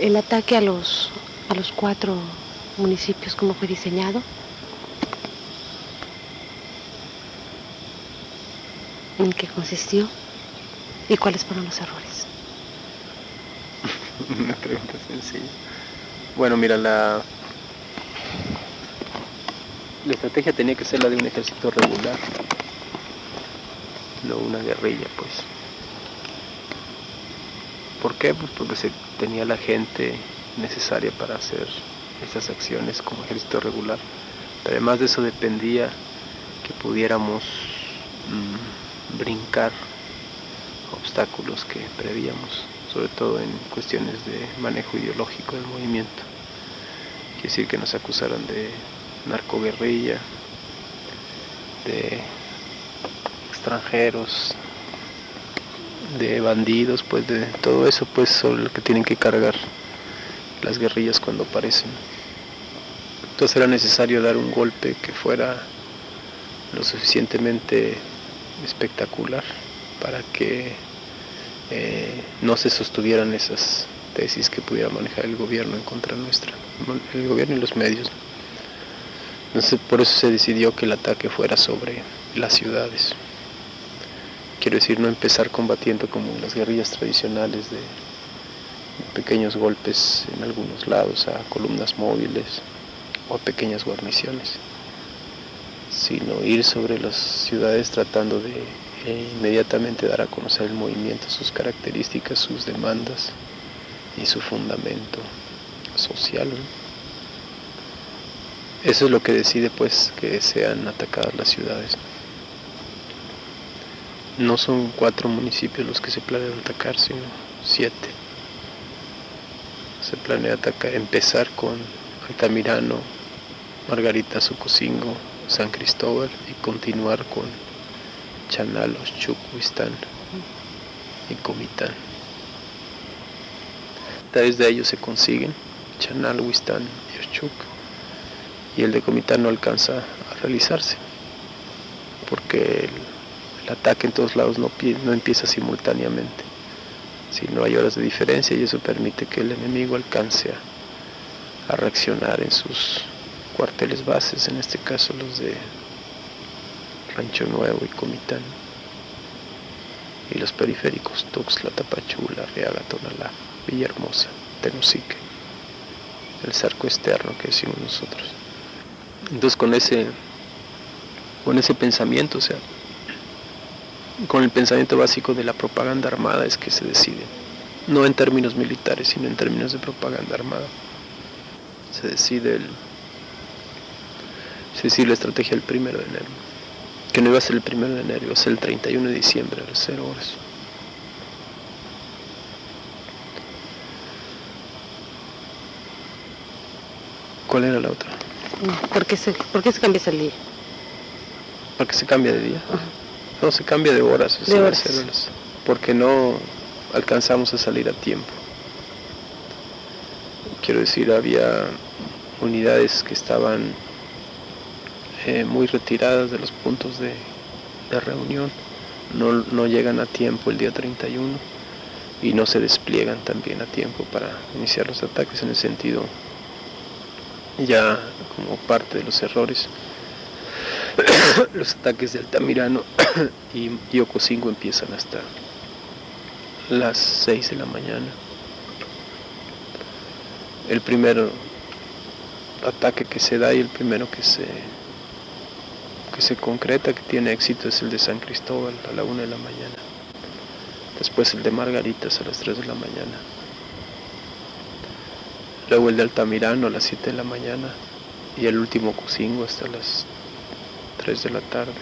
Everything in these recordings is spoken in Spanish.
el ataque a los, a los cuatro municipios, cómo fue diseñado. ¿En qué consistió? ¿Y cuáles fueron los errores? Una pregunta sencilla. Bueno, mira, la, la estrategia tenía que ser la de un ejército regular, no una guerrilla, pues. ¿Por qué? Pues porque se tenía la gente necesaria para hacer estas acciones como ejército regular. Pero además de eso dependía que pudiéramos mm, brincar obstáculos que prevíamos, sobre todo en cuestiones de manejo ideológico del movimiento. Quiere decir que nos acusaran de narcoguerrilla, de extranjeros, de bandidos, pues de todo eso, pues sobre lo que tienen que cargar las guerrillas cuando aparecen. Entonces era necesario dar un golpe que fuera lo suficientemente espectacular para que eh, no se sostuvieran esas tesis que pudiera manejar el gobierno en contra nuestra, el gobierno y los medios. Entonces por eso se decidió que el ataque fuera sobre las ciudades. Quiero decir, no empezar combatiendo como las guerrillas tradicionales de pequeños golpes en algunos lados a columnas móviles o pequeñas guarniciones, sino ir sobre las ciudades tratando de eh, inmediatamente dar a conocer el movimiento, sus características, sus demandas y su fundamento social. Eso es lo que decide pues que sean atacadas las ciudades. No son cuatro municipios los que se planean atacar, sino siete. Se planea atacar, empezar con Altamirano, Margarita Sucocingo, San Cristóbal y continuar con Chanalos, Chucuistán y Comitán. Tales de ellos se consiguen Chanal, Huistán y y el de Comitán no alcanza a realizarse porque el, ataque en todos lados no, empieza simultáneamente, sino hay horas de diferencia y eso permite que el enemigo alcance a, reaccionar en sus cuarteles bases, en este caso los de Rancho Nuevo y Comitán, y los periféricos Tuxtla, Tapachula, Reaga, Tonalá, Villahermosa, Tenosique, el cerco externo que decimos nosotros. Entonces con ese, con ese pensamiento, o sea, con el pensamiento básico de la propaganda armada es que se decide, no en términos militares, sino en términos de propaganda armada. Se decide el, se decide la estrategia el primero de enero, que no iba a ser el primero de enero, iba a ser el 31 de diciembre a las 0 horas. ¿Cuál era la otra? ¿Por qué se, por qué se cambia el día? Porque se cambia de día. No, se cambia de horas. De horas. Porque no alcanzamos a salir a tiempo. Quiero decir, había unidades que estaban eh, muy retiradas de los puntos de, de reunión. No, no, llegan a tiempo el día 31 y no se despliegan también a tiempo para iniciar los ataques en el sentido ya como parte de los errores. los ataques de Altamirano y Yokosingo empiezan hasta las 6 de la mañana. El primer ataque que se da y el primero que se que se concreta, que tiene éxito, es el de San Cristóbal a la 1 de la mañana. Después el de Margaritas a las 3 de la mañana. Luego el de Altamirano a las 7 de la mañana y el último Cusingo hasta las 3 de la tarde.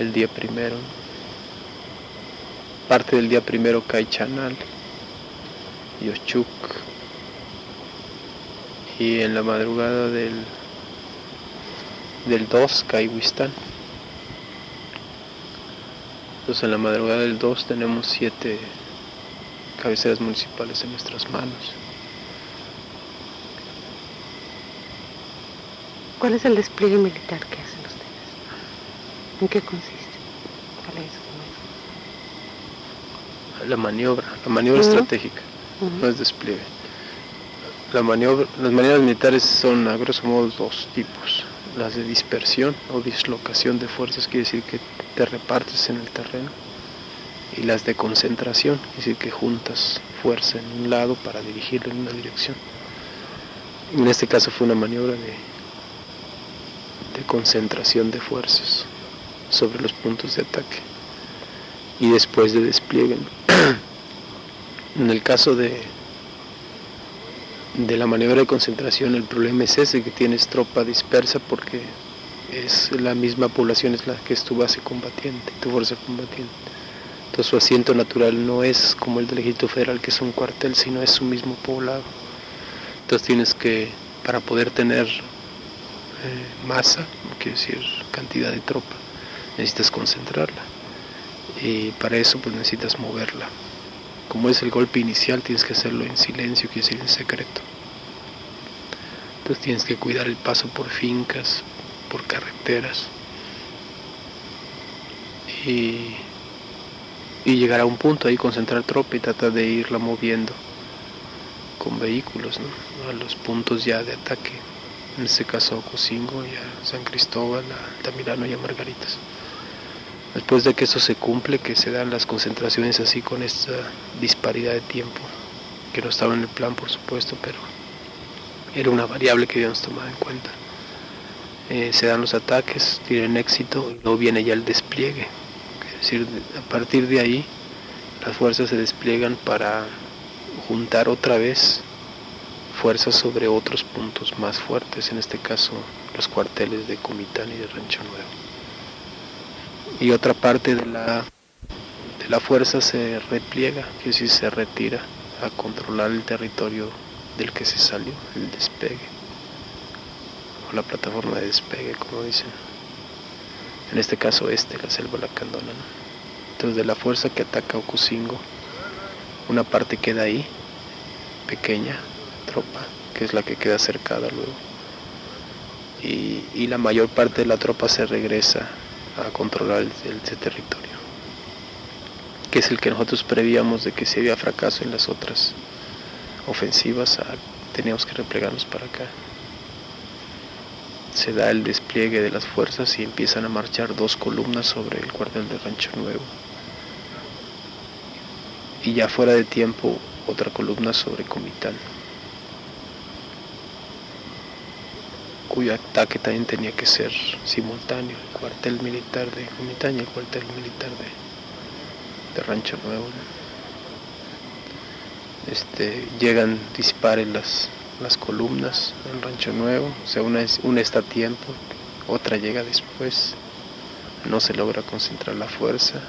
El día primero. Parte del día primero cae Chanal y. Y en la madrugada del, del 2 cae Huistán. Entonces en la madrugada del 2 tenemos 7 cabeceras municipales en nuestras manos. ¿Cuál es el despliegue militar que hacen ustedes? ¿En qué consiste? ¿Cuál es? la maniobra, la maniobra estratégica, no es despliegue. La maniobra, las maniobras militares son a grosso modo dos tipos. Las de dispersión o dislocación de fuerzas, quiere decir que te repartes en el terreno. Y las de concentración, quiere decir que juntas fuerza en un lado para dirigirlo en una dirección. En este caso fue una maniobra de, de concentración de fuerzas sobre los puntos de ataque y después de despliegue. en el caso de, de la maniobra de concentración, el problema es ese, que tienes tropa dispersa porque es la misma población es la que es tu base combatiente, tu fuerza combatiente. Entonces su asiento natural no es como el del ejército federal, que es un cuartel, sino es su mismo poblado. Entonces tienes que, para poder tener masa, quiere decir cantidad de tropa, necesitas concentrarla. Y para eso pues necesitas moverla. Como es el golpe inicial, tienes que hacerlo en silencio, quiere decir en secreto. Entonces tienes que cuidar el paso por fincas, por carreteras. Y, y llegar a un punto ahí, concentrar tropa y tratar de irla moviendo con vehículos a los puntos ya de ataque. En este caso a Cocingo y a San Cristóbal, a Altamirano y a Margaritas. Después de que eso se cumple, que se dan las concentraciones así con esta disparidad de tiempo, que no estaba en el plan por supuesto, pero era una variable que debíamos tomar en cuenta. Eh, se dan los ataques, tienen éxito y luego viene ya el despliegue. Es decir, a partir de ahí las fuerzas se despliegan para juntar otra vez fuerzas sobre otros puntos más fuertes, en este caso los cuarteles de Comitán y de Rancho Nuevo. Y otra parte de la, de la fuerza se repliega, que si se retira a controlar el territorio del que se salió, el despegue, o la plataforma de despegue, como dicen. En este caso este, la selva lacandona. Entonces de la fuerza que ataca Ocosingo, una parte queda ahí, pequeña, tropa, que es la que queda cercada luego. Y, la mayor parte de la tropa se regresa a controlar el, territorio, que es el que nosotros prevíamos de que si había fracaso en las otras ofensivas, a, teníamos que replegarnos para acá. Se da el despliegue de las fuerzas y empiezan a marchar dos columnas sobre el cuartel de Rancho Nuevo. Y ya fuera de tiempo, otra columna sobre Comitán. Ataque también tenía que ser simultáneo, el cuartel militar de Comitán y el cuartel militar de, de Rancho Nuevo. Este, llegan, disparen las, las columnas en Rancho Nuevo, o sea, una, una está a tiempo, otra llega después, no se logra concentrar la fuerza,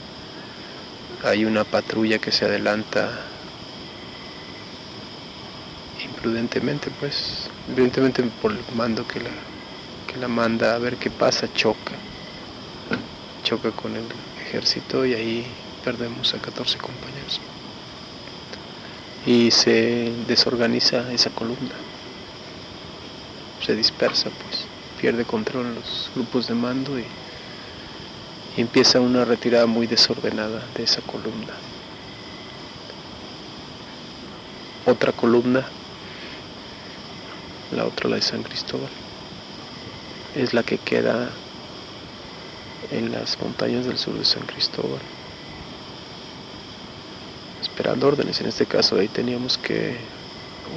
hay una patrulla que se adelanta imprudentemente, pues, evidentemente por el mando que la, que la manda a ver qué pasa, choca, choca con el ejército y ahí perdemos a 14 compañeros. Y se desorganiza esa columna, se dispersa, pues, pierde control en los grupos de mando y, y empieza una retirada muy desordenada de esa columna. Otra columna la otra la de San Cristóbal. Es la que queda en las montañas del sur de San Cristóbal. Esperando órdenes, en este caso ahí teníamos que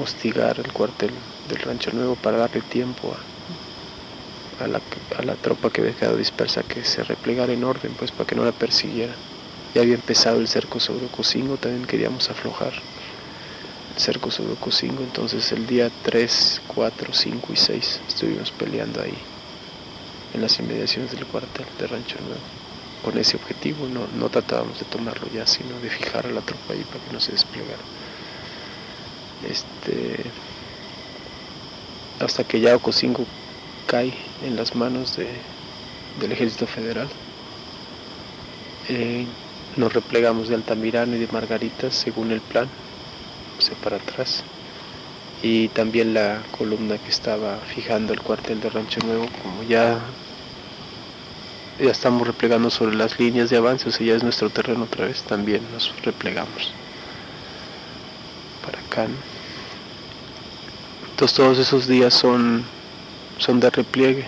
hostigar el cuartel del Rancho Nuevo para darle tiempo a, la, a la, tropa que había quedado dispersa que se replegara en orden, pues para que no la persiguiera. Ya había empezado el cerco sobre Ocosingo, también queríamos aflojar cerco sobre Ocosingo, entonces el día 3, 4, 5 y 6 estuvimos peleando ahí, en las inmediaciones del cuartel de Rancho Nuevo. Con ese objetivo no, no tratábamos de tomarlo ya, sino de fijar a la tropa ahí para que no se desplegara. Este, hasta que ya Ocosingo cae en las manos de, del ejército federal. Eh, nos replegamos de Altamirano y de Margaritas según el plan para atrás y también la columna que estaba fijando el cuartel de Rancho Nuevo como ya ya estamos replegando sobre las líneas de avance, o sea, ya es nuestro terreno otra vez, también nos replegamos para acá. Entonces todos esos días son, son de repliegue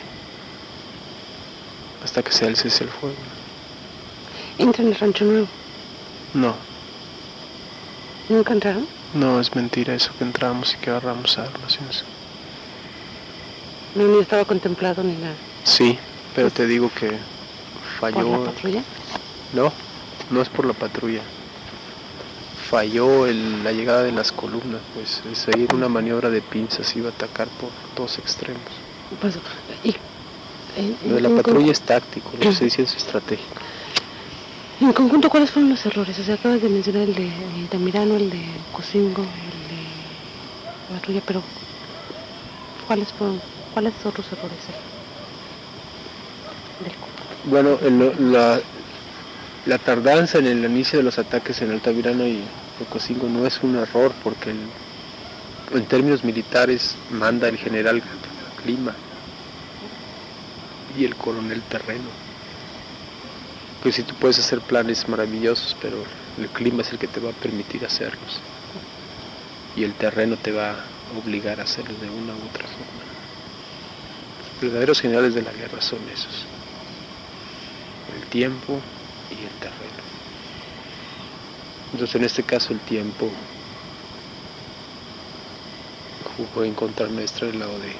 hasta que se alce el fuego. ¿Entra en el rancho nuevo? No. ¿Nunca entraron? No, es mentira eso que entramos y que agarramos armas eso. No, ni estaba contemplado ni nada. Sí, pero te digo que falló. ¿Por la patrulla? No, no es por la patrulla. Falló el- la llegada de las columnas, pues es ahí una maniobra de pinzas, iba a atacar por dos extremos. Pues, y, Lo de la patrulla es táctico, que estoy diciendo es estratégico. En conjunto, ¿cuáles fueron los errores? O sea, acabas de mencionar el de eh, Tamirano, el de Cocingo, el de la patrulla, pero ¿cuáles fueron? ¿Cuáles otros errores Bueno, la, tardanza en el inicio de los ataques en Altamirano y Ocosingo no es un error porque en términos militares manda el general Clima y el coronel Terreno. Pues si tú puedes hacer planes maravillosos, pero el clima es el que te va a permitir hacerlos. Y el terreno te va a obligar a hacerlos de una u otra forma. Los verdaderos generales de la guerra son esos el tiempo y el terreno. Entonces en este caso el tiempo jugó en contra nuestra del lado de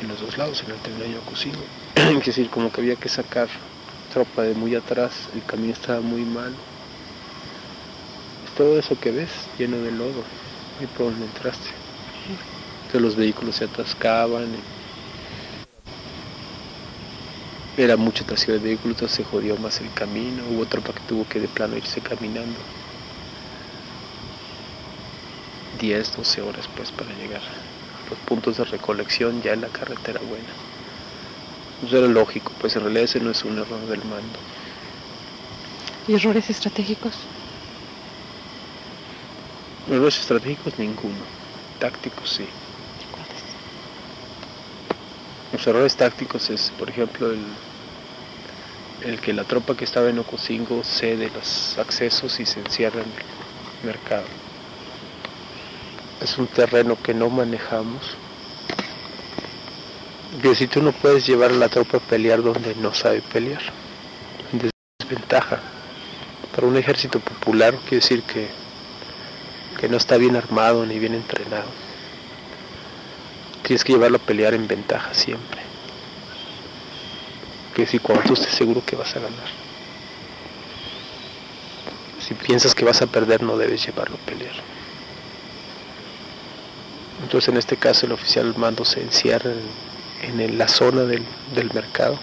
en los dos lados, en el terreno y Ocosingo. es decir, como que había que sacar tropa de muy atrás, el camino estaba muy mal. Todo eso que ves lleno de lodo, y por entraste. Entonces los vehículos se atascaban. era mucho tráfico de vehículos, entonces se jodió más el camino. Hubo tropa que tuvo que de plano irse caminando. 10, 12 horas pues para llegar a los puntos de recolección ya en la carretera buena. Eso era lógico, pues en realidad ese no es un error del mando. ¿Y errores estratégicos? Errores estratégicos ninguno, tácticos sí. ¿Cuáles? Los errores tácticos es, por ejemplo, el, el que la tropa que estaba en Ocosingo cede los accesos y se encierra en el mercado. Es un terreno que no manejamos. Que si tú no puedes llevar a la tropa a pelear donde no sabe pelear, en desventaja. Para un ejército popular quiere decir que, que no está bien armado ni bien entrenado. Tienes que llevarlo a pelear en ventaja siempre. Que si cuando tú estés seguro que vas a ganar. Si piensas que vas a perder, no debes llevarlo a pelear. Entonces en este caso el oficial al mando se encierra en, en la zona del, del mercado.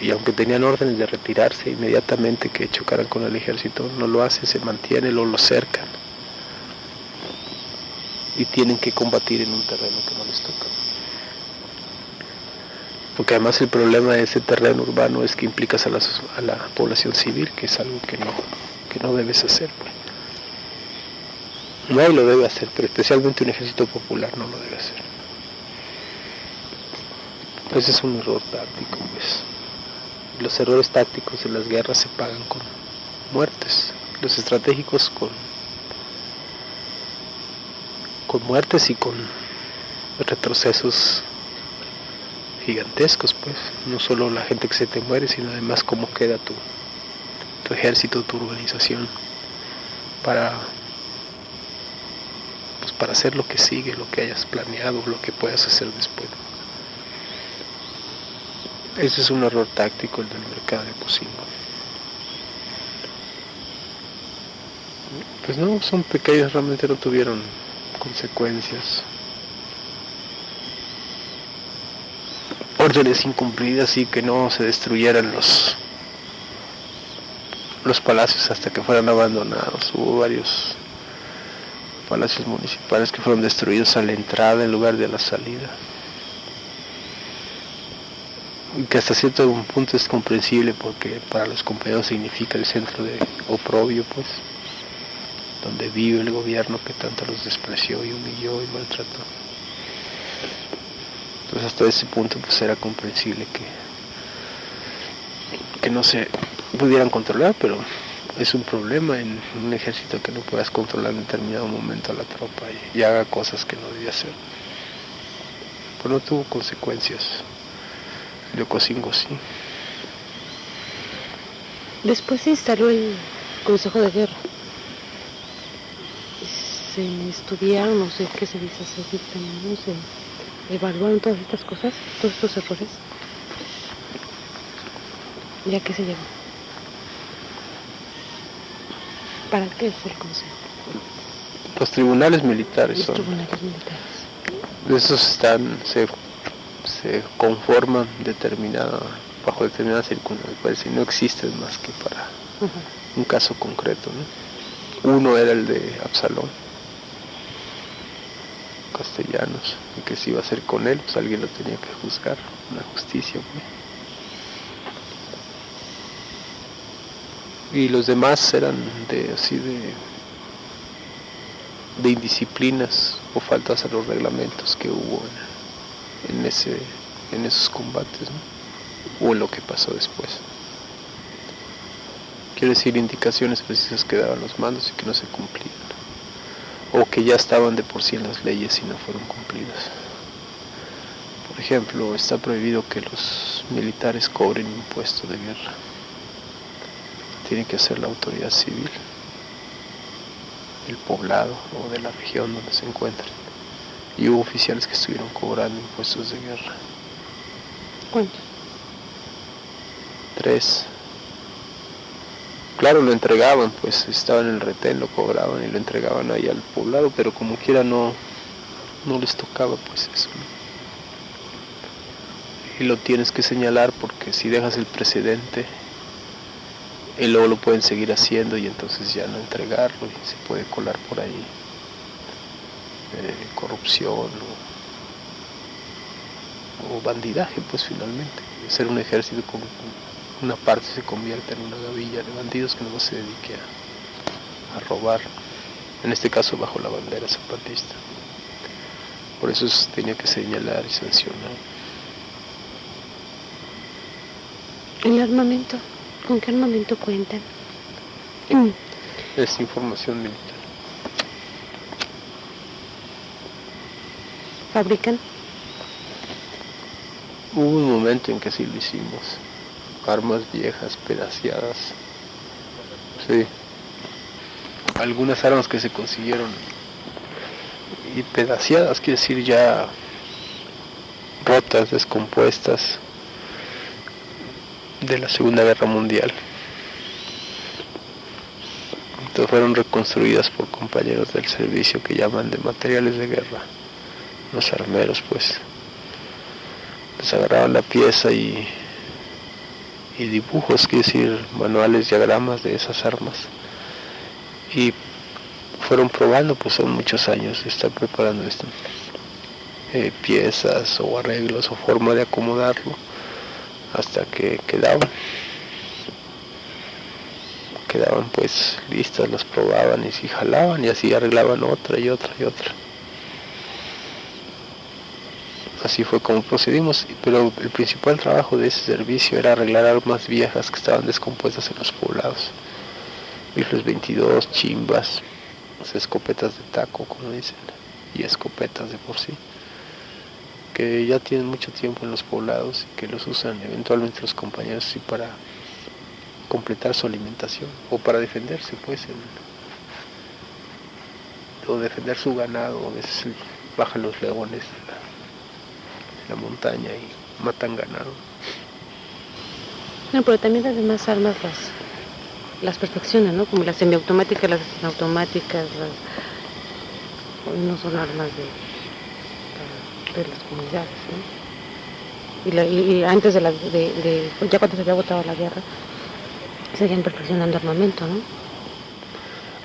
Y aunque tenían órdenes de retirarse inmediatamente que chocaran con el ejército, no lo hacen, se mantienen o lo cercan y tienen que combatir en un terreno que no les toca. Porque además el problema de ese terreno urbano es que implicas a la, sos- a la población civil, que es algo que no, que no debes hacer. pues. Nadie lo debe hacer, pero especialmente un ejército popular no lo debe hacer. Ese es un error táctico, pues. Los errores tácticos de las guerras se pagan con muertes, los estratégicos con con muertes y con retrocesos gigantescos, pues. No solo la gente que se te muere, sino además cómo queda tu, tu ejército, tu organización, para, pues, para hacer lo que sigue, lo que hayas planeado, lo que puedas hacer después. Ese es un error táctico el del mercado de cocina. Pues no, son pequeños, realmente no tuvieron consecuencias. Órdenes incumplidas y que no se destruyeran los los palacios hasta que fueran abandonados. Hubo varios palacios municipales que fueron destruidos a la entrada en lugar de la salida. Y que hasta cierto punto es comprensible porque para los compañeros significa el centro de oprobio, pues donde vive el gobierno que tanto los despreció y humilló y maltrató. Entonces hasta ese punto pues era comprensible que, que no se pudieran controlar, pero es un problema en un ejército que no puedas controlar en determinado momento a la tropa y, haga cosas que no debía hacer. Pero no tuvo consecuencias. Leococingo sí. Después se instaló el Consejo de Guerra. Se estudiaron, no sé qué se dice, se dictaminó, se evaluaron todas estas cosas, todos estos errores. ¿Ya qué se llevó? ¿Para qué es el Consejo? Los tribunales militares Los son. tribunales militares. Esos están, se, se conforman determinada, bajo determinadas circunstancias, y no existen más que para un caso concreto. ¿no? Uno era el de Absalón, castellanos, y que se iba a hacer con él, pues alguien lo tenía que juzgar, una justicia. Y los demás eran de así de de indisciplinas o faltas a los reglamentos que hubo en, ese en esos combates ¿no? o en lo que pasó después. Quiero decir indicaciones precisas que daban los mandos y que no se cumplían o que ya estaban de por sí en las leyes y no fueron cumplidas. Por ejemplo, está prohibido que los militares cobren impuestos de guerra. Tiene que hacer la autoridad civil del poblado o de la región donde se encuentren. Y hubo oficiales que estuvieron cobrando impuestos de guerra. ¿Cuántos? Tres. Claro, lo entregaban, pues estaban en el retén, lo cobraban y lo entregaban ahí al poblado, pero como quiera no, no les tocaba pues eso. ¿no? Y lo tienes que señalar porque si dejas el precedente, y luego lo pueden seguir haciendo y entonces ya no entregarlo y se puede colar por ahí eh, corrupción o, bandidaje pues finalmente. Ser un ejército con una parte se convierte en una gavilla de bandidos que no se dedique a, robar en este caso bajo la bandera zapatista. Por eso tenía que señalar y sancionar. El armamento. ¿Con qué armamento cuentan? es información militar ¿Fabrican? Hubo un momento en que sí lo hicimos. Armas viejas, pedaciadas. Sí. Algunas armas que se consiguieron. Y pedaciadas, quiere decir ya rotas, descompuestas de la Segunda Guerra Mundial. Entonces fueron reconstruidas por compañeros del servicio que llaman de materiales de guerra. Los armeros, pues les agarraban la pieza y, y dibujos, quiere decir, manuales, diagramas de esas armas. Y fueron probando, pues son muchos años de estar preparando esto. Eh, piezas o arreglos o forma de acomodarlo hasta que quedaban. Quedaban pues listas, las probaban y si jalaban y así arreglaban otra y otra y otra así fue como procedimos, pero el principal trabajo de ese servicio era arreglar armas viejas que estaban descompuestas en los poblados. Rifles 22, chimbas, escopetas de taco, como dicen, y escopetas de por sí, que ya tienen mucho tiempo en los poblados y que los usan eventualmente los compañeros así para completar su alimentación o para defenderse, pues, o defender su ganado, a veces bajan los leones la montaña y matan ganado. No, pero también las demás armas las, las perfeccionan, ¿no? Como las semiautomáticas, las automáticas, las... no son armas de, de las comunidades, ¿no? Y, la- y- antes de, la, de, de- ya cuando se había votado la guerra, seguían perfeccionando armamento, ¿no?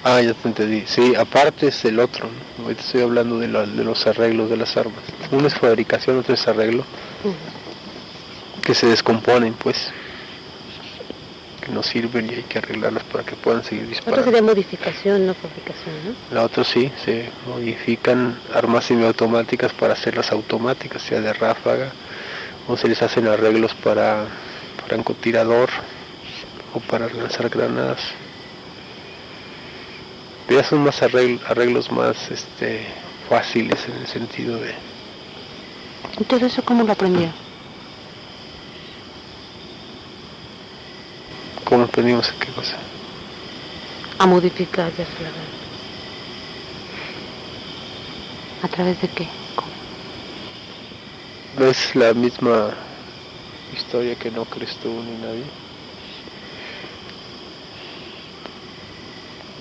Ah, ya te entendí. Sí, aparte es el otro. ¿no? Ahorita estoy hablando de, la- de los arreglos de las armas. Uno es fabricación, otro es arreglo, que se descomponen, pues. Que no sirven y hay que arreglarlas para que puedan seguir Otra disparando. sería modificación, no fabricación, ¿no? La otra sí, se modifican armas semiautomáticas para hacerlas automáticas, sea de ráfaga, o se les hacen arreglos para francotirador o para lanzar granadas. Pero ya son más arregl- arreglos más este, fáciles en el sentido de Entonces, ¿eso cómo lo aprendieron? Cómo aprendimos qué cosa. A modificar, la verdad. ¿A través de qué? ¿Cómo? No es la misma historia que no crees tú ni nadie.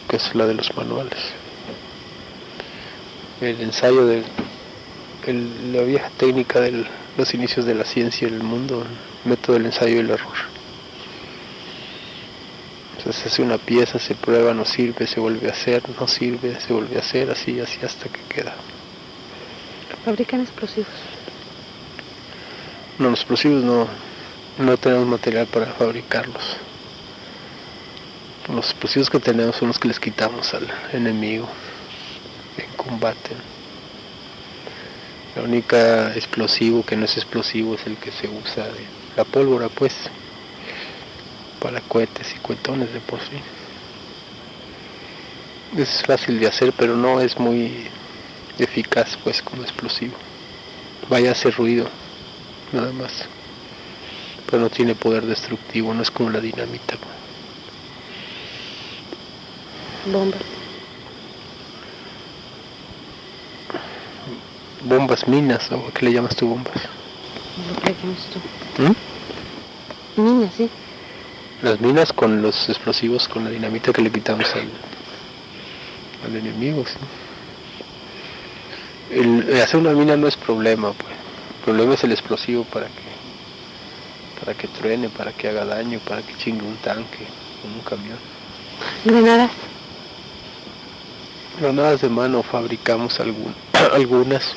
Que es la de los manuales. El ensayo de el- la vieja técnica de los inicios de la ciencia y el mundo, el método del ensayo y el error. Entonces se hace una pieza, se prueba, no sirve, se vuelve a hacer, no sirve, se vuelve a hacer, así, así hasta que queda. Fabrican explosivos. No, los explosivos no, no tenemos material para fabricarlos. Los explosivos que tenemos son los que les quitamos al enemigo en combate. La única explosivo que no es explosivo es el que se usa de la pólvora, pues, para cohetes y cuetones de por sí. Es fácil de hacer, pero no es muy eficaz, pues, como explosivo. Vaya a hacer ruido, nada más. Pero no tiene poder destructivo, no es como la dinamita. Bombas. Bombas minas, ¿o qué le llamas tú bombas? Lo que llamas tú. ¿Mm? Niña, sí. Las minas con los explosivos, con la dinamita que le quitamos al, al enemigo. ¿sí? El, hacer una mina no es problema, pues. El problema es el explosivo para que para que truene, para que haga daño, para que chingue un tanque, un camión. Granadas. Granadas de mano fabricamos algún- algunas.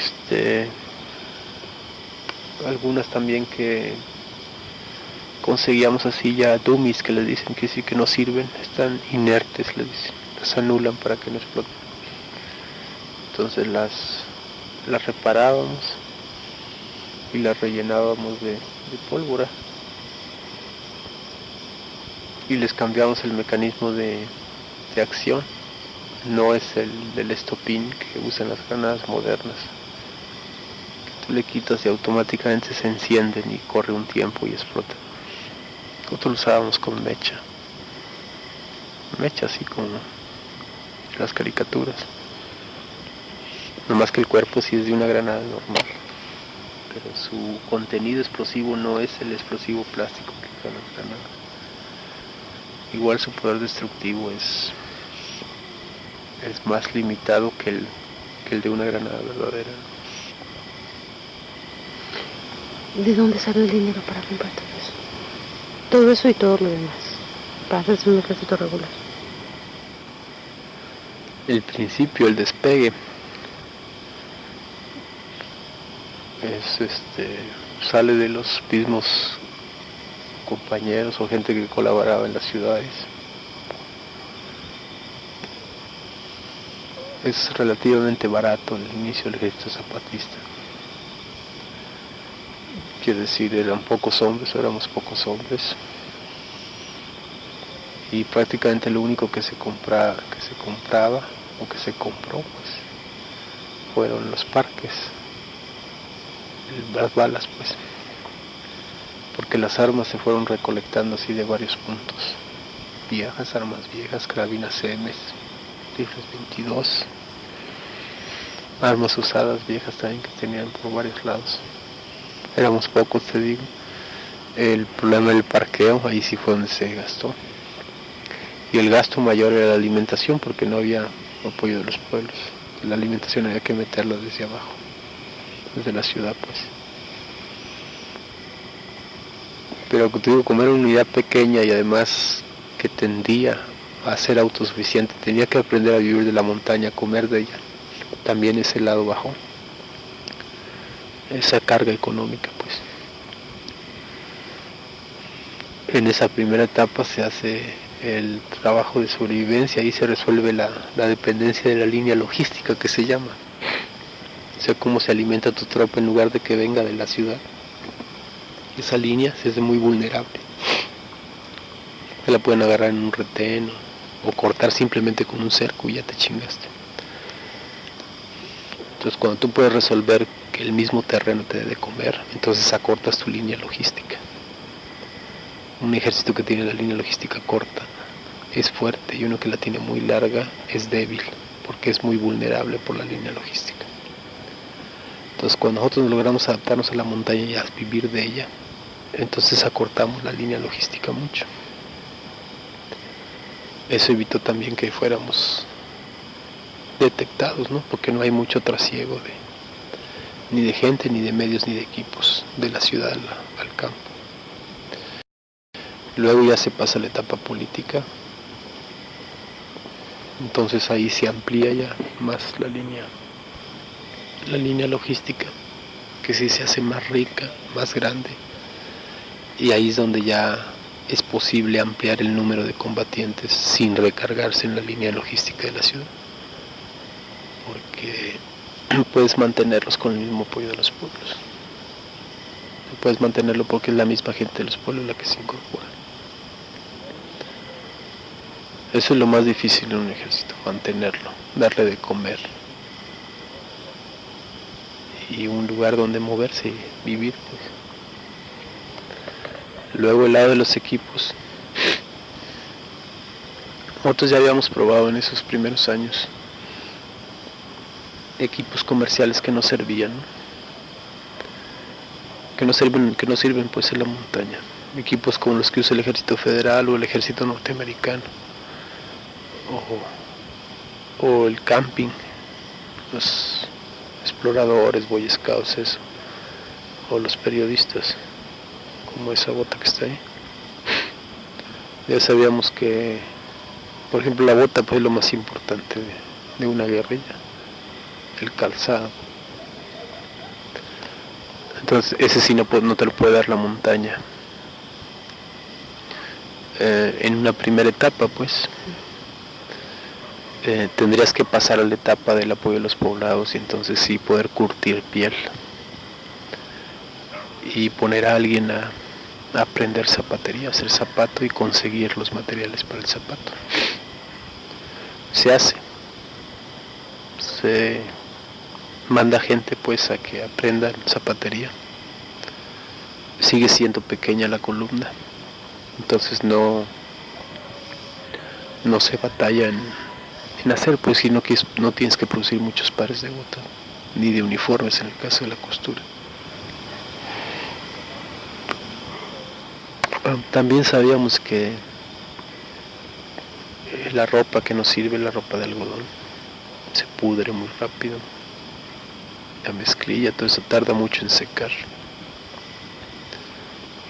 Este, algunas también que conseguíamos así ya dummies que les dicen que sí que no sirven, están inertes, les dicen, las anulan para que no exploten. Entonces las, las reparábamos y las rellenábamos de, pólvora y les cambiamos el mecanismo de, de acción. No es el del estopín que usan las granadas modernas. Tú le quitas y automáticamente se encienden y corre un tiempo y explotan. Nosotros lo usábamos con mecha. Mecha así como las caricaturas. No más que el cuerpo sí es de una granada normal. Pero su contenido explosivo no es el explosivo plástico que usan las granadas. Igual su poder destructivo es, es más limitado que el, que el de una granada verdadera. ¿De dónde sale el dinero para comprar? Todo eso y todo lo demás. Para hacerse un ejército regular. El principio, el despegue, es este sale de los mismos compañeros o gente que colaboraba en las ciudades. Es relativamente barato el inicio del ejército zapatista. Quiere decir, eran pocos hombres, éramos pocos hombres. Y prácticamente lo único que se compraba, que se compraba o que se compró, pues, fueron los parques, las balas, pues porque las armas se fueron recolectando así de varios puntos. Viejas, armas viejas, carabinas M, rifles 22, armas usadas viejas también que tenían por varios lados. Éramos pocos, te digo. El problema del parqueo, ahí sí fue donde se gastó. Y el gasto mayor era la alimentación porque no había apoyo de los pueblos. La alimentación había que meterla desde abajo, desde la ciudad pues. pero digo, como era una unidad pequeña y además que tendía a ser autosuficiente, tenía que aprender a vivir de la montaña, a comer de ella. También ese lado bajó. Esa carga económica, pues. En esa primera etapa se hace el trabajo de sobrevivencia, y se resuelve la, la dependencia de la línea logística que se llama. O sea, cómo se alimenta tu tropa en lugar de que venga de la ciudad. Esa línea se hace muy vulnerable. Se la pueden agarrar en un retén o, o cortar simplemente con un cerco y ya te chingaste. Entonces cuando tú puedes resolver que el mismo terreno te dé de comer, entonces acortas tu línea logística. Un ejército que tiene la línea logística corta es fuerte y uno que la tiene muy larga es débil porque es muy vulnerable por la línea logística. Entonces cuando nosotros logramos adaptarnos a la montaña y a vivir de ella, entonces acortamos la línea logística mucho. Eso evitó también que fuéramos detectados, ¿no? Porque no hay mucho trasiego de, ni de gente, ni de medios, ni de equipos de la ciudad al, campo. Luego ya se pasa la etapa política, entonces ahí se amplía ya más la línea, la línea logística, que sí se hace más rica, más grande, y ahí es donde ya es posible ampliar el número de combatientes sin recargarse en la línea logística de la ciudad. Porque puedes mantenerlos con el mismo apoyo de los pueblos. Puedes mantenerlo porque es la misma gente de los pueblos la que se incorpora. Eso es lo más difícil en un ejército, mantenerlo, darle de comer. Y un lugar donde moverse y vivir. Pues. Luego el lado de los equipos. Nosotros ya habíamos probado en esos primeros años equipos comerciales que no servían, que no sirven, que no sirven pues en la montaña, equipos como los que usa el ejército federal o el ejército norteamericano, o, o el camping, los exploradores, boy scouts, o los periodistas, como esa bota que está ahí. Ya sabíamos que, por ejemplo, la bota pues es lo más importante de una guerrilla el calzado. Entonces ese sí no, no te lo puede dar la montaña. Eh, en una primera etapa, pues, eh, tendrías que pasar a la etapa del apoyo de los poblados y entonces sí poder curtir piel y poner a alguien a, a aprender zapatería, hacer zapato y conseguir los materiales para el zapato. Se hace. Se manda gente pues a que aprendan zapatería. Sigue siendo pequeña la columna, entonces no, no se batalla en, en hacer, pues si no, no tienes que producir muchos pares de botas, ni de uniformes en el caso de la costura. También sabíamos que la ropa que nos sirve, la ropa de algodón, se pudre muy rápido la mezclilla, todo eso tarda mucho en secar.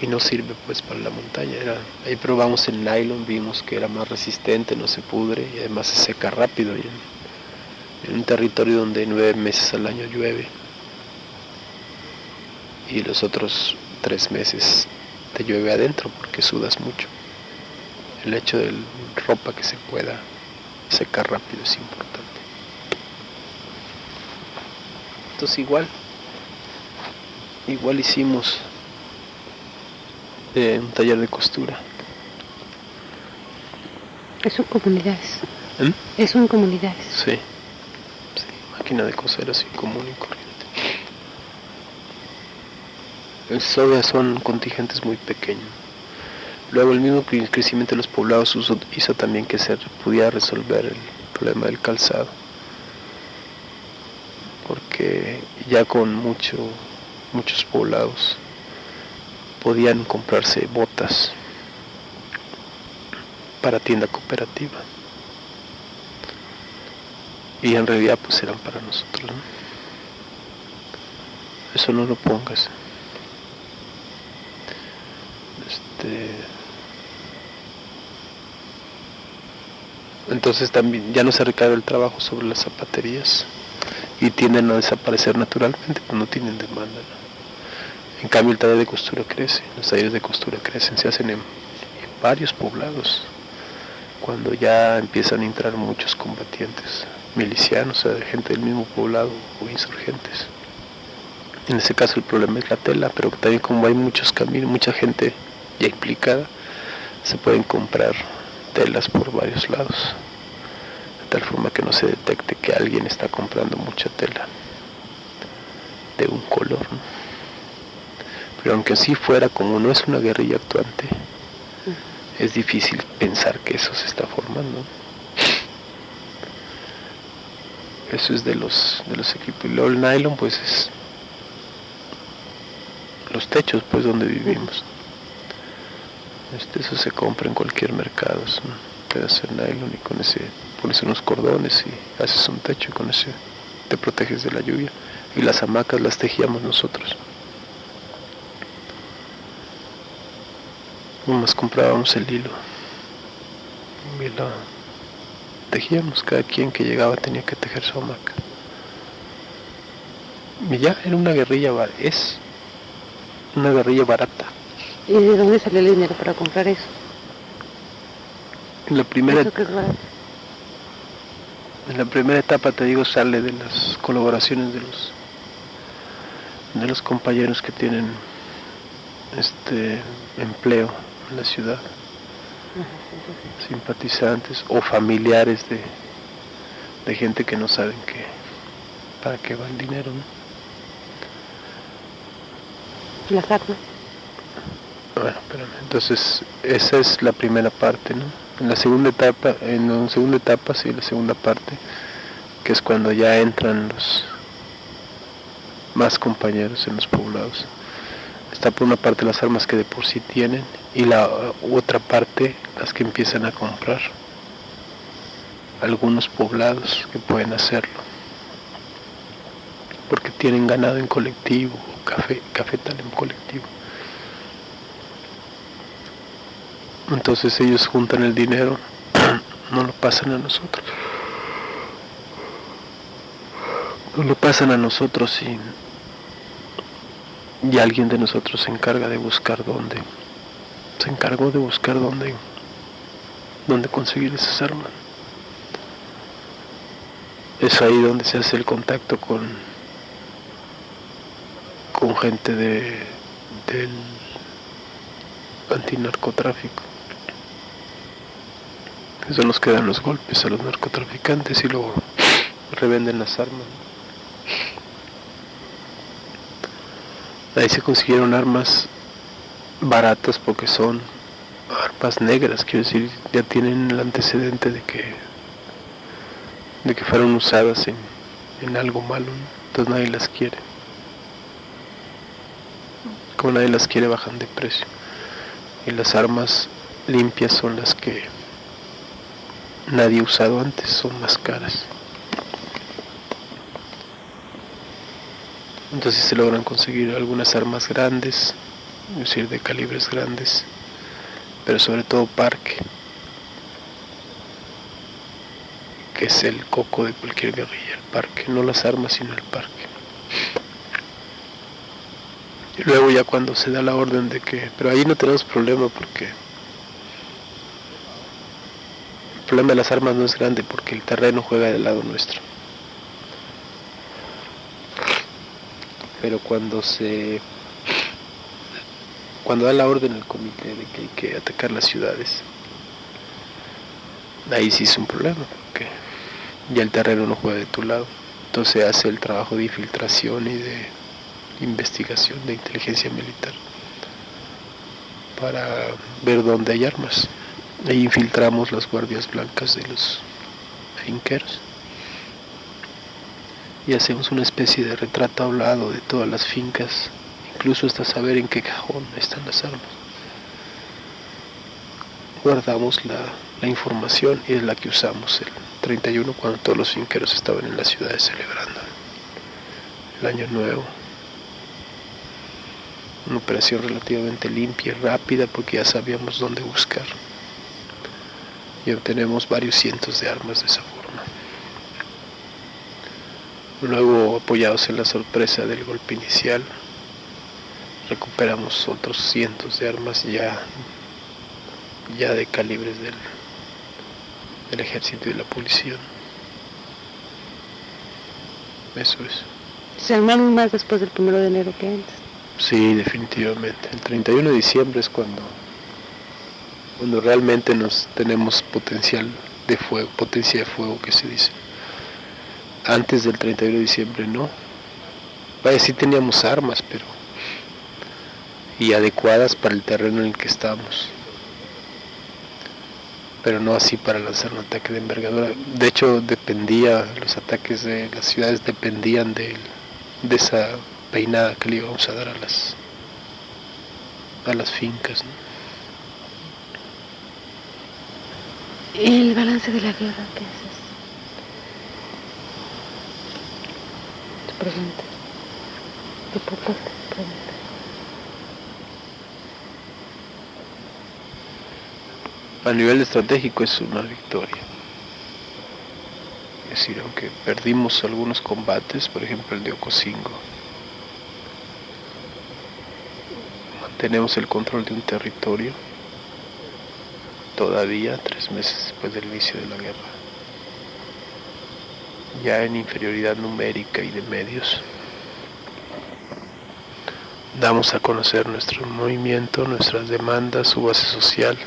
Y no sirve pues para la montaña. Ahí probamos el nylon, vimos que era más resistente, no se pudre y además se seca rápido. En, en un territorio donde nueve meses al año llueve y los otros tres meses te llueve adentro porque sudas mucho. El hecho de ropa que se pueda secar rápido es importante. Entonces igual, igual hicimos eh, un taller de costura. Es en comunidades. ¿Mm? Es en comunidades. Sí, sí, máquina de coser así común y corriente. Todavía son contingentes muy pequeños. Luego el mismo crecimiento de los poblados hizo también que se pudiera resolver el problema del calzado porque ya con mucho, muchos poblados podían comprarse botas para tienda cooperativa. Y en realidad pues eran para nosotros. ¿no? Eso no lo pongas. Este, entonces también ya no se recae el trabajo sobre las zapaterías y tienden a desaparecer naturalmente cuando tienen demanda. En cambio el taller de costura crece, los talleres de costura crecen, se hacen en varios poblados, cuando ya empiezan a entrar muchos combatientes, milicianos, o sea, gente del mismo poblado o insurgentes. En ese caso el problema es la tela, pero también como hay muchos caminos, mucha gente ya implicada, se pueden comprar telas por varios lados, tal forma que no se detecte que alguien está comprando mucha tela de un color. Pero aunque así fuera, como no es una guerrilla actuante, es difícil pensar que eso se está formando. Eso es de los de los equipos. Y luego el nylon pues es los techos pues donde vivimos. Este, eso se compra en cualquier mercado, es un pedazo de nylon y con ese pones unos cordones y haces un techo y con ese te proteges de la lluvia. Y las hamacas las tejíamos nosotros. Nomás comprábamos el hilo y lo tejíamos, cada quien que llegaba tenía que tejer su hamaca. Y ya era una guerrilla, es una guerrilla barata. ¿Y de dónde salió el dinero para comprar eso? En la primera, ¿Eso que es barato? En la primera etapa, te digo, sale de las colaboraciones de los de los compañeros que tienen este empleo en la ciudad, simpatizantes o familiares de, de gente que no saben que para qué va el dinero, ¿no? Las armas. Bueno, espérame. Entonces, esa es la primera parte, ¿no? En la segunda etapa, en la segunda etapa, sí, la segunda parte, que es cuando ya entran los más compañeros en los poblados. Está por una parte las armas que de por sí tienen y la otra parte las que empiezan a comprar. Algunos poblados que pueden hacerlo. Porque tienen ganado en colectivo, café, cafetal en colectivo. Entonces ellos juntan el dinero, no lo pasan a nosotros. No lo pasan a nosotros y, alguien de nosotros se encarga de buscar dónde. Se encargó de buscar dónde, dónde conseguir esas armas. Es ahí donde se hace el contacto con, con gente de, del antinarcotráfico. Eso nos quedan los golpes a los narcotraficantes y luego revenden las armas. Ahí se consiguieron armas baratas porque son armas negras, quiero decir, ya tienen el antecedente de que de que fueron usadas en, en algo malo, entonces nadie las quiere. Como nadie las quiere bajan de precio. Y las armas limpias son las que nadie ha usado antes, son más caras. Entonces se logran conseguir algunas armas grandes, es decir, de calibres grandes, pero sobre todo parque, que es el coco de cualquier guerrilla, el parque, no las armas, sino el parque. Y luego ya cuando se da la orden de que, pero ahí no tenemos problema porque el problema de las armas no es grande porque el terreno juega del lado nuestro. Pero cuando se cuando da la orden el comité de que hay que atacar las ciudades, ahí sí es un problema porque ya el terreno no juega de tu lado. Entonces hace el trabajo de infiltración y de investigación de inteligencia militar para ver dónde hay armas. Ahí infiltramos las guardias blancas de los finqueros. Y hacemos una especie de retrato hablado de todas las fincas, incluso hasta saber en qué cajón están las armas. Guardamos la, la información y es la que usamos el 31 cuando todos los finqueros estaban en las ciudades celebrando el año nuevo. Una operación relativamente limpia y rápida porque ya sabíamos dónde buscar y obtenemos varios cientos de armas de esa forma. Luego, apoyados en la sorpresa del golpe inicial, recuperamos otros cientos de armas ya ya de calibres del, del ejército y de la policía. Eso es. Se armaron más después del primero de enero que antes. Sí, definitivamente. El 31 de diciembre es cuando, cuando realmente nos tenemos potencial de fuego, potencia de fuego que se dice. Antes del 31 de diciembre no. Vaya, sí teníamos armas, pero y adecuadas para el terreno en el que estamos. Pero no así para lanzar un ataque de envergadura. De hecho, dependía, los ataques de las ciudades dependían de, de esa peinada que le íbamos a dar a las, a las fincas. ¿no? El balance de la guerra, ¿qué es eso? Te pregunto. Te pregunto, te pregunto. A nivel estratégico es una victoria. Es decir, aunque perdimos algunos combates, por ejemplo el de Ocosingo, mantenemos el control de un territorio todavía tres meses después del inicio de la guerra, ya en inferioridad numérica y de medios. Damos a conocer nuestro movimiento, nuestras demandas, su base social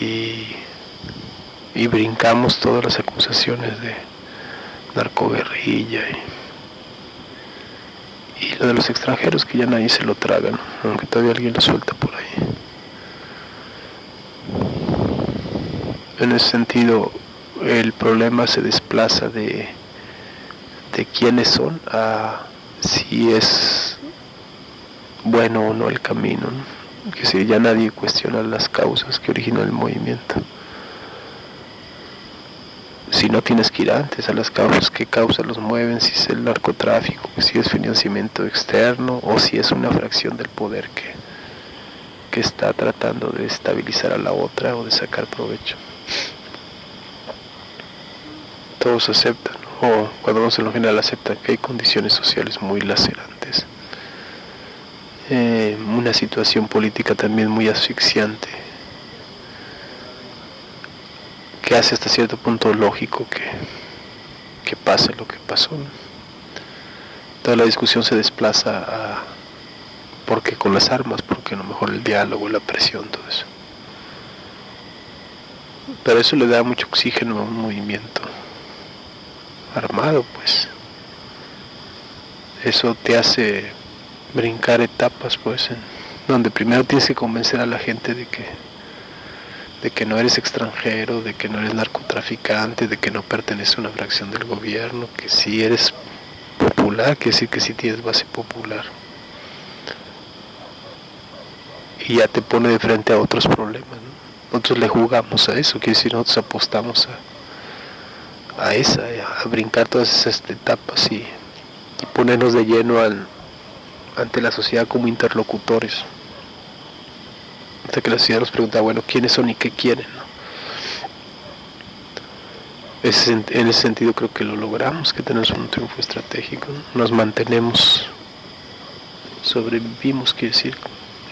y, y brincamos todas las acusaciones de narcoguerrilla y, y lo de los extranjeros que ya nadie se lo tragan, aunque todavía alguien lo suelta por En ese sentido, el problema se desplaza de, de quiénes son a si es bueno o no el camino. ¿no? Que si ya nadie cuestiona las causas que originó el movimiento. Si no tienes que ir antes a las causas, qué causas los mueven, si es el narcotráfico, si es financiamiento externo o si es una fracción del poder que, que está tratando de estabilizar a la otra o de sacar provecho. Todos aceptan, o cuando vamos en lo general aceptan que hay condiciones sociales muy lacerantes. Eh, una situación política también muy asfixiante, que hace hasta cierto punto lógico que, que pase lo que pasó. Toda la discusión se desplaza a porque con las armas, porque a lo mejor el diálogo, la presión, todo eso. Pero eso le da mucho oxígeno a un movimiento armado, pues. Eso te hace brincar etapas, pues, en donde primero tienes que convencer a la gente de que de que no eres extranjero, de que no eres narcotraficante, de que no perteneces a una fracción del gobierno, que si eres popular, quiere decir que si tienes base popular. Y ya te pone de frente a otros problemas. Nosotros le jugamos a eso, quiere decir, nosotros apostamos a, a esa, a brincar todas esas etapas y, ponernos de lleno ante la sociedad como interlocutores. Hasta que la sociedad nos pregunta, bueno, ¿quiénes son y qué quieren? en ese sentido creo que lo logramos, que tenemos un triunfo estratégico. ¿no? Nos mantenemos, sobrevivimos, quiere decir,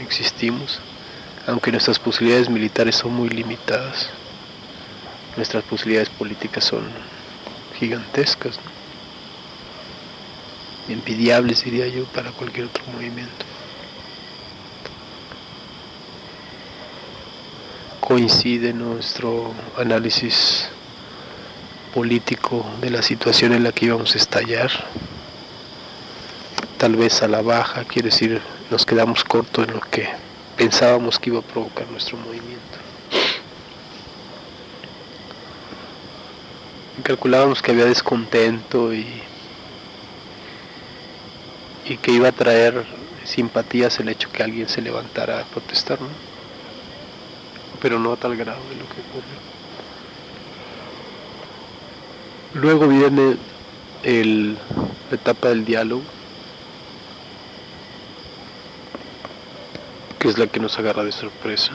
existimos, aunque nuestras posibilidades militares son muy limitadas. Nuestras posibilidades políticas son gigantescas, ¿no? envidiables diría yo para cualquier otro movimiento. Coincide nuestro análisis político de la situación en la que íbamos a estallar, tal vez a la baja, quiere decir, nos quedamos cortos en lo que pensábamos que iba a provocar nuestro movimiento. Calculábamos que había descontento y, y que iba a traer simpatías el hecho que alguien se levantara a protestar, ¿no? pero no a tal grado de lo que ocurrió. Luego viene el, la etapa del diálogo, que es la que nos agarra de sorpresa.